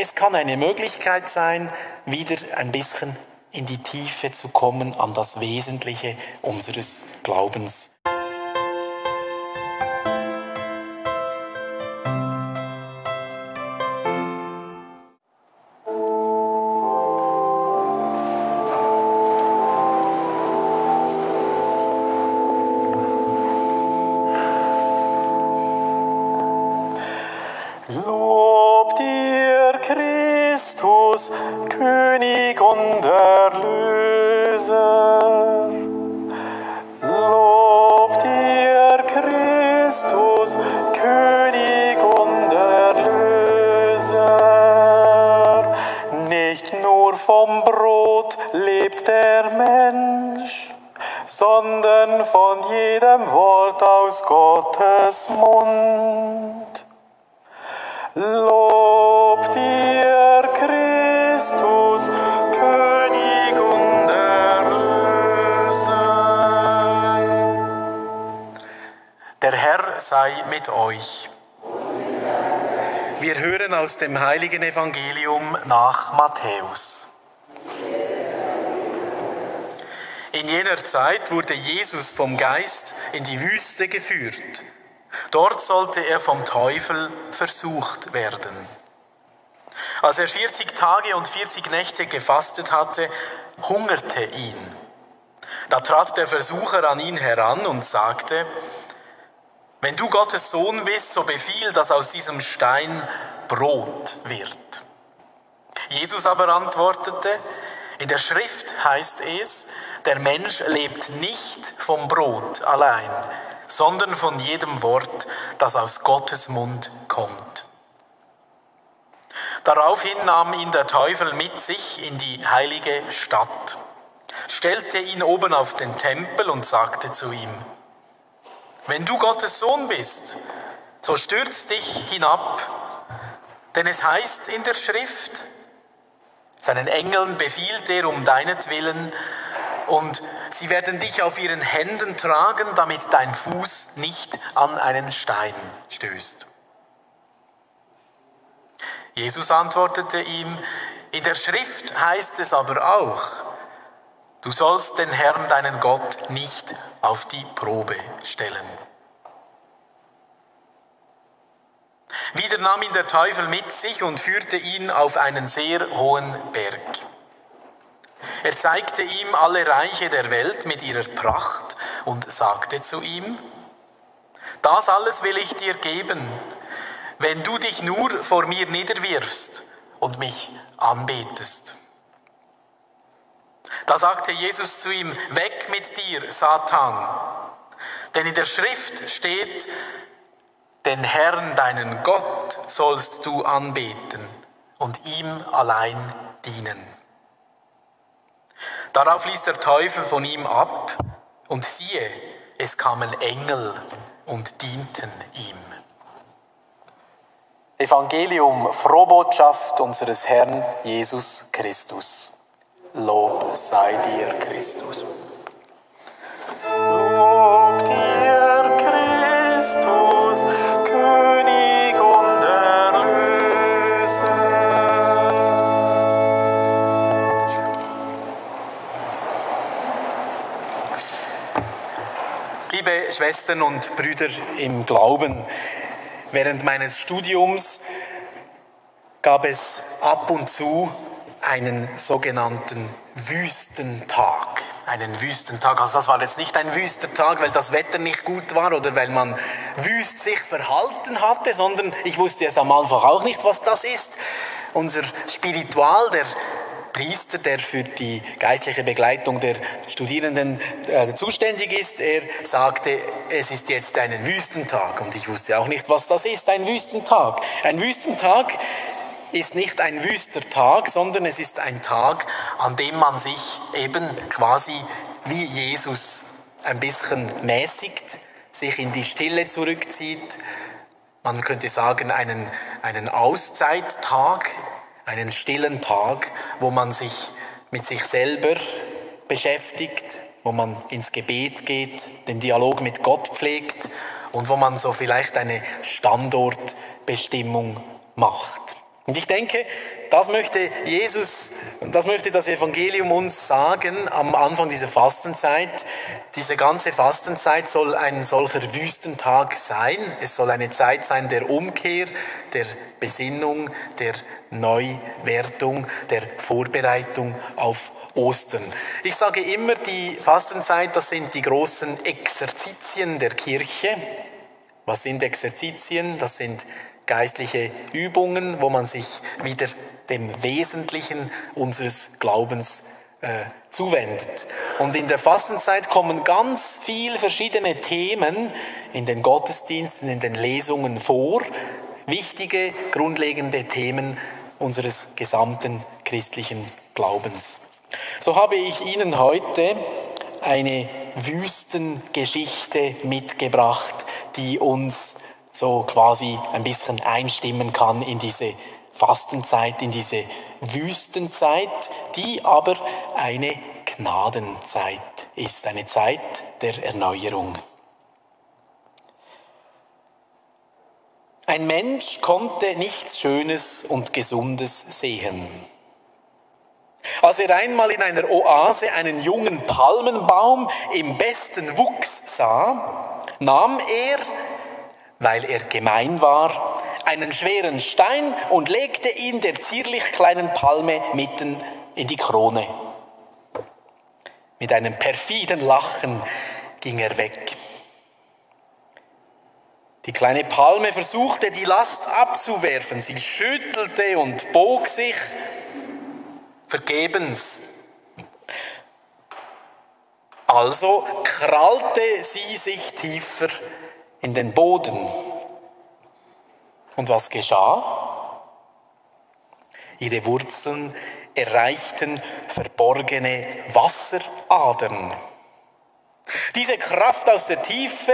es kann eine Möglichkeit sein, wieder ein bisschen in die Tiefe zu kommen, an das Wesentliche unseres Glaubens. Christus, König und Erlöser. Lob dir, Christus, König und Erlöser. Nicht nur vom Brot lebt der Mensch, sondern von jedem Wort aus Gottes Mund. Lob dir, sei mit euch. Wir hören aus dem heiligen Evangelium nach Matthäus. In jener Zeit wurde Jesus vom Geist in die Wüste geführt. Dort sollte er vom Teufel versucht werden. Als er 40 Tage und 40 Nächte gefastet hatte, hungerte ihn. Da trat der Versucher an ihn heran und sagte, wenn du Gottes Sohn bist, so befiehl, dass aus diesem Stein Brot wird. Jesus aber antwortete, in der Schrift heißt es, der Mensch lebt nicht vom Brot allein, sondern von jedem Wort, das aus Gottes Mund kommt. Daraufhin nahm ihn der Teufel mit sich in die heilige Stadt, stellte ihn oben auf den Tempel und sagte zu ihm, wenn du Gottes Sohn bist, so stürz dich hinab, denn es heißt in der Schrift, seinen Engeln befiehlt er um deinetwillen, und sie werden dich auf ihren Händen tragen, damit dein Fuß nicht an einen Stein stößt. Jesus antwortete ihm, in der Schrift heißt es aber auch, Du sollst den Herrn, deinen Gott, nicht auf die Probe stellen. Wieder nahm ihn der Teufel mit sich und führte ihn auf einen sehr hohen Berg. Er zeigte ihm alle Reiche der Welt mit ihrer Pracht und sagte zu ihm, das alles will ich dir geben, wenn du dich nur vor mir niederwirfst und mich anbetest. Da sagte Jesus zu ihm, weg mit dir, Satan. Denn in der Schrift steht, den Herrn, deinen Gott, sollst du anbeten und ihm allein dienen. Darauf ließ der Teufel von ihm ab und siehe, es kamen Engel und dienten ihm. Evangelium, Frohbotschaft unseres Herrn Jesus Christus. Lob sei dir, Christus. Lob dir, Christus, König und Erlöser. Liebe Schwestern und Brüder im Glauben, während meines Studiums gab es ab und zu einen sogenannten Wüstentag. Einen Wüstentag. Also das war jetzt nicht ein Wüstentag, weil das Wetter nicht gut war oder weil man wüst sich verhalten hatte, sondern ich wusste jetzt am Anfang auch nicht, was das ist. Unser Spiritual, der Priester, der für die geistliche Begleitung der Studierenden äh, zuständig ist, er sagte, es ist jetzt ein Wüstentag. Und ich wusste auch nicht, was das ist, ein Wüstentag. Ein Wüstentag ist nicht ein wüster Tag, sondern es ist ein Tag, an dem man sich eben quasi wie Jesus ein bisschen mäßigt, sich in die Stille zurückzieht. Man könnte sagen, einen, einen Auszeittag, einen stillen Tag, wo man sich mit sich selber beschäftigt, wo man ins Gebet geht, den Dialog mit Gott pflegt und wo man so vielleicht eine Standortbestimmung macht. Und ich denke, das möchte Jesus, das möchte das Evangelium uns sagen am Anfang dieser Fastenzeit. Diese ganze Fastenzeit soll ein solcher Wüstentag sein. Es soll eine Zeit sein der Umkehr, der Besinnung, der Neuwertung, der Vorbereitung auf Ostern. Ich sage immer, die Fastenzeit, das sind die großen Exerzitien der Kirche. Was sind Exerzitien? Das sind geistliche Übungen, wo man sich wieder dem Wesentlichen unseres Glaubens äh, zuwendet. Und in der Fastenzeit kommen ganz viele verschiedene Themen in den Gottesdiensten, in den Lesungen vor, wichtige, grundlegende Themen unseres gesamten christlichen Glaubens. So habe ich Ihnen heute eine Wüstengeschichte mitgebracht, die uns so quasi ein bisschen einstimmen kann in diese Fastenzeit, in diese Wüstenzeit, die aber eine Gnadenzeit ist, eine Zeit der Erneuerung. Ein Mensch konnte nichts Schönes und Gesundes sehen. Als er einmal in einer Oase einen jungen Palmenbaum im besten Wuchs sah, nahm er weil er gemein war, einen schweren Stein und legte ihn der zierlich kleinen Palme mitten in die Krone. Mit einem perfiden Lachen ging er weg. Die kleine Palme versuchte, die Last abzuwerfen. Sie schüttelte und bog sich vergebens. Also krallte sie sich tiefer in den Boden. Und was geschah? Ihre Wurzeln erreichten verborgene Wasseradern. Diese Kraft aus der Tiefe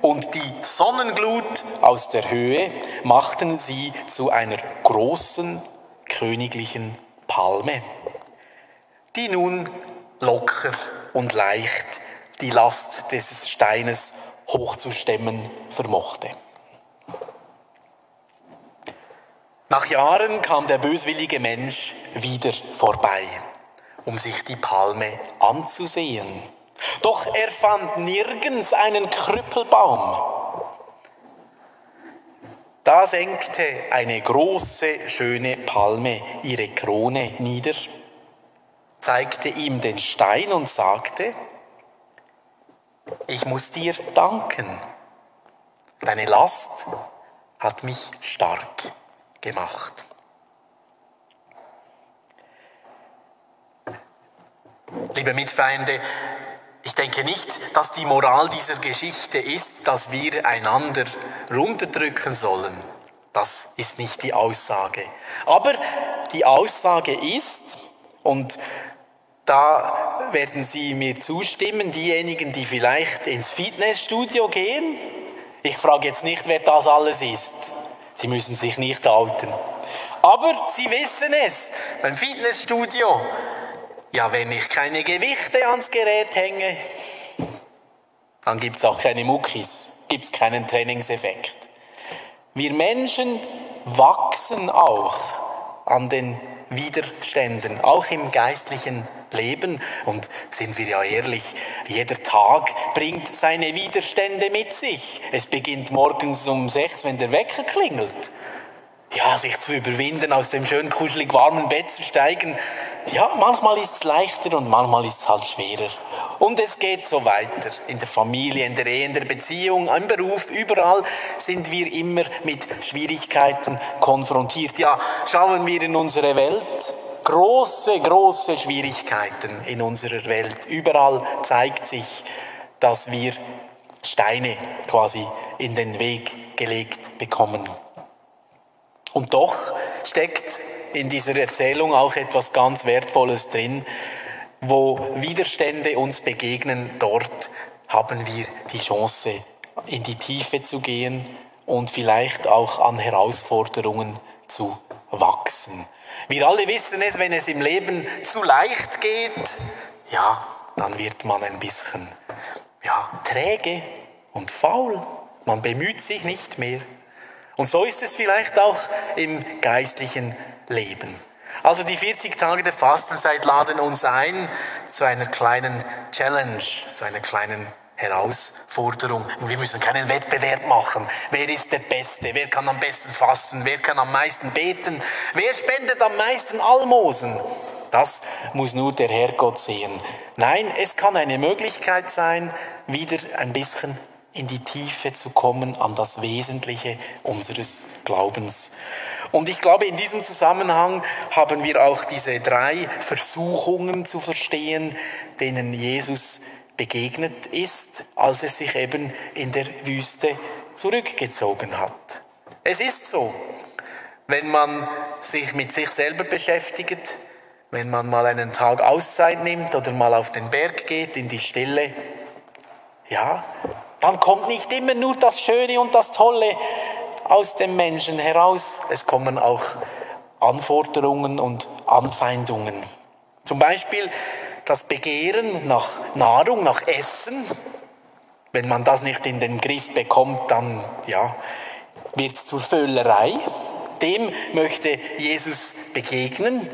und die Sonnenglut aus der Höhe machten sie zu einer großen königlichen Palme, die nun locker und leicht die Last des Steines hochzustemmen vermochte. Nach Jahren kam der böswillige Mensch wieder vorbei, um sich die Palme anzusehen. Doch er fand nirgends einen Krüppelbaum. Da senkte eine große, schöne Palme ihre Krone nieder, zeigte ihm den Stein und sagte, ich muss dir danken. Deine Last hat mich stark gemacht. Liebe Mitfeinde, ich denke nicht, dass die Moral dieser Geschichte ist, dass wir einander runterdrücken sollen. Das ist nicht die Aussage. Aber die Aussage ist, und da werden Sie mir zustimmen, diejenigen, die vielleicht ins Fitnessstudio gehen. Ich frage jetzt nicht, wer das alles ist. Sie müssen sich nicht outen. Aber Sie wissen es, beim Fitnessstudio, ja, wenn ich keine Gewichte ans Gerät hänge, dann gibt es auch keine Muckis, gibt es keinen Trainingseffekt. Wir Menschen wachsen auch an den Widerständen, auch im geistlichen Leben. Und sind wir ja ehrlich, jeder Tag bringt seine Widerstände mit sich. Es beginnt morgens um sechs, wenn der Wecker klingelt. Ja, sich zu überwinden, aus dem schön kuschelig warmen Bett zu steigen. Ja, manchmal ist es leichter und manchmal ist es halt schwerer. Und es geht so weiter. In der Familie, in der Ehe, in der Beziehung, im Beruf, überall sind wir immer mit Schwierigkeiten konfrontiert. Ja, schauen wir in unsere Welt große, große Schwierigkeiten in unserer Welt. Überall zeigt sich, dass wir Steine quasi in den Weg gelegt bekommen. Und doch steckt in dieser Erzählung auch etwas ganz Wertvolles drin, wo Widerstände uns begegnen, dort haben wir die Chance, in die Tiefe zu gehen und vielleicht auch an Herausforderungen zu wachsen. Wir alle wissen es, wenn es im Leben zu leicht geht, ja, dann wird man ein bisschen ja, träge und faul. Man bemüht sich nicht mehr. Und so ist es vielleicht auch im geistlichen Leben. Also die 40 Tage der Fastenzeit laden uns ein zu einer kleinen Challenge, zu einer kleinen Herausforderung. Und wir müssen keinen Wettbewerb machen. Wer ist der Beste? Wer kann am besten fasten? Wer kann am meisten beten? Wer spendet am meisten Almosen? Das muss nur der Herrgott sehen. Nein, es kann eine Möglichkeit sein, wieder ein bisschen in die Tiefe zu kommen, an das Wesentliche unseres Glaubens. Und ich glaube, in diesem Zusammenhang haben wir auch diese drei Versuchungen zu verstehen, denen Jesus begegnet ist, als er sich eben in der Wüste zurückgezogen hat. Es ist so, wenn man sich mit sich selber beschäftigt, wenn man mal einen Tag Auszeit nimmt oder mal auf den Berg geht, in die Stille, ja, dann kommt nicht immer nur das Schöne und das Tolle aus dem Menschen heraus. Es kommen auch Anforderungen und Anfeindungen. Zum Beispiel das Begehren nach Nahrung, nach Essen. Wenn man das nicht in den Griff bekommt, dann ja, wird es zur Völlerei. Dem möchte Jesus begegnen.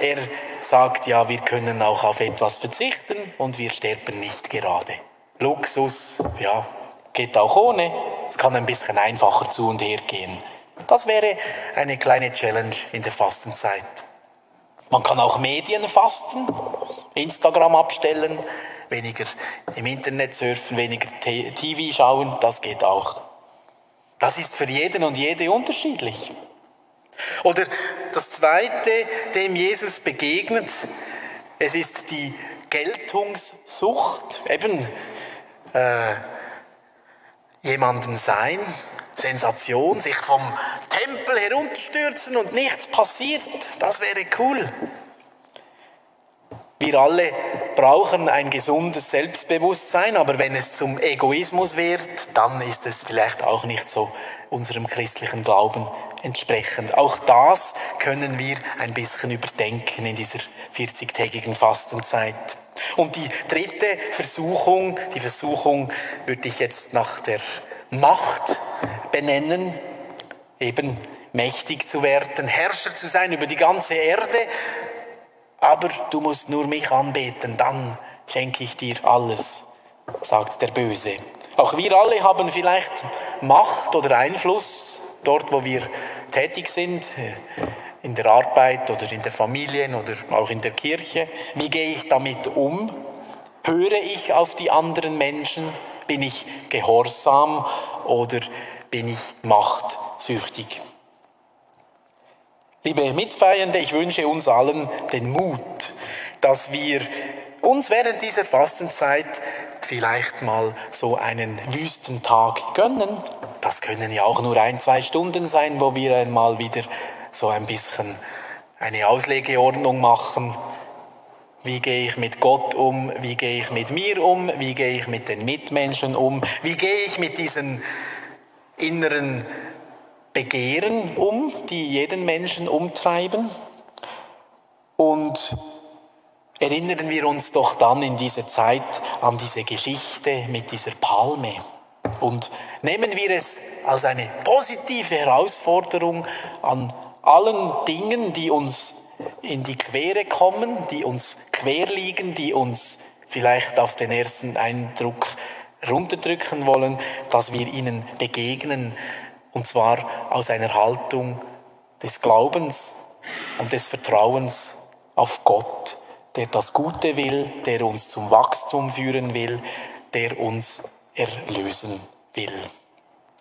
Er sagt, ja, wir können auch auf etwas verzichten und wir sterben nicht gerade. Luxus, ja, geht auch ohne. Kann ein bisschen einfacher zu und her gehen. Das wäre eine kleine Challenge in der Fastenzeit. Man kann auch Medien fasten, Instagram abstellen, weniger im Internet surfen, weniger TV schauen, das geht auch. Das ist für jeden und jede unterschiedlich. Oder das Zweite, dem Jesus begegnet, es ist die Geltungssucht, eben äh, jemanden sein, Sensation, sich vom Tempel herunterstürzen und nichts passiert, das wäre cool. Wir alle brauchen ein gesundes Selbstbewusstsein, aber wenn es zum Egoismus wird, dann ist es vielleicht auch nicht so unserem christlichen Glauben entsprechend. Auch das können wir ein bisschen überdenken in dieser 40-tägigen Fastenzeit. Und die dritte Versuchung, die Versuchung würde ich jetzt nach der Macht benennen, eben mächtig zu werden, Herrscher zu sein über die ganze Erde, aber du musst nur mich anbeten, dann schenke ich dir alles, sagt der Böse. Auch wir alle haben vielleicht Macht oder Einfluss dort, wo wir tätig sind, in der Arbeit oder in der Familie oder auch in der Kirche. Wie gehe ich damit um? Höre ich auf die anderen Menschen? Bin ich gehorsam oder bin ich machtsüchtig? Liebe Mitfeiernde, ich wünsche uns allen den Mut, dass wir uns während dieser Fastenzeit vielleicht mal so einen Wüstentag gönnen. Das können ja auch nur ein, zwei Stunden sein, wo wir einmal wieder so ein bisschen eine Auslegeordnung machen. Wie gehe ich mit Gott um? Wie gehe ich mit mir um? Wie gehe ich mit den Mitmenschen um? Wie gehe ich mit diesen inneren Begehren um, die jeden Menschen umtreiben? Und erinnern wir uns doch dann in dieser Zeit an diese Geschichte mit dieser Palme und nehmen wir es als eine positive Herausforderung an allen Dingen, die uns in die Quere kommen, die uns quer liegen, die uns vielleicht auf den ersten Eindruck runterdrücken wollen, dass wir ihnen begegnen, und zwar aus einer Haltung des Glaubens und des Vertrauens auf Gott, der das Gute will, der uns zum Wachstum führen will, der uns erlösen will.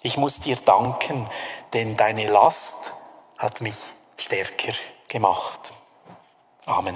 Ich muss dir danken, denn deine Last hat mich stärker gemacht. Amen.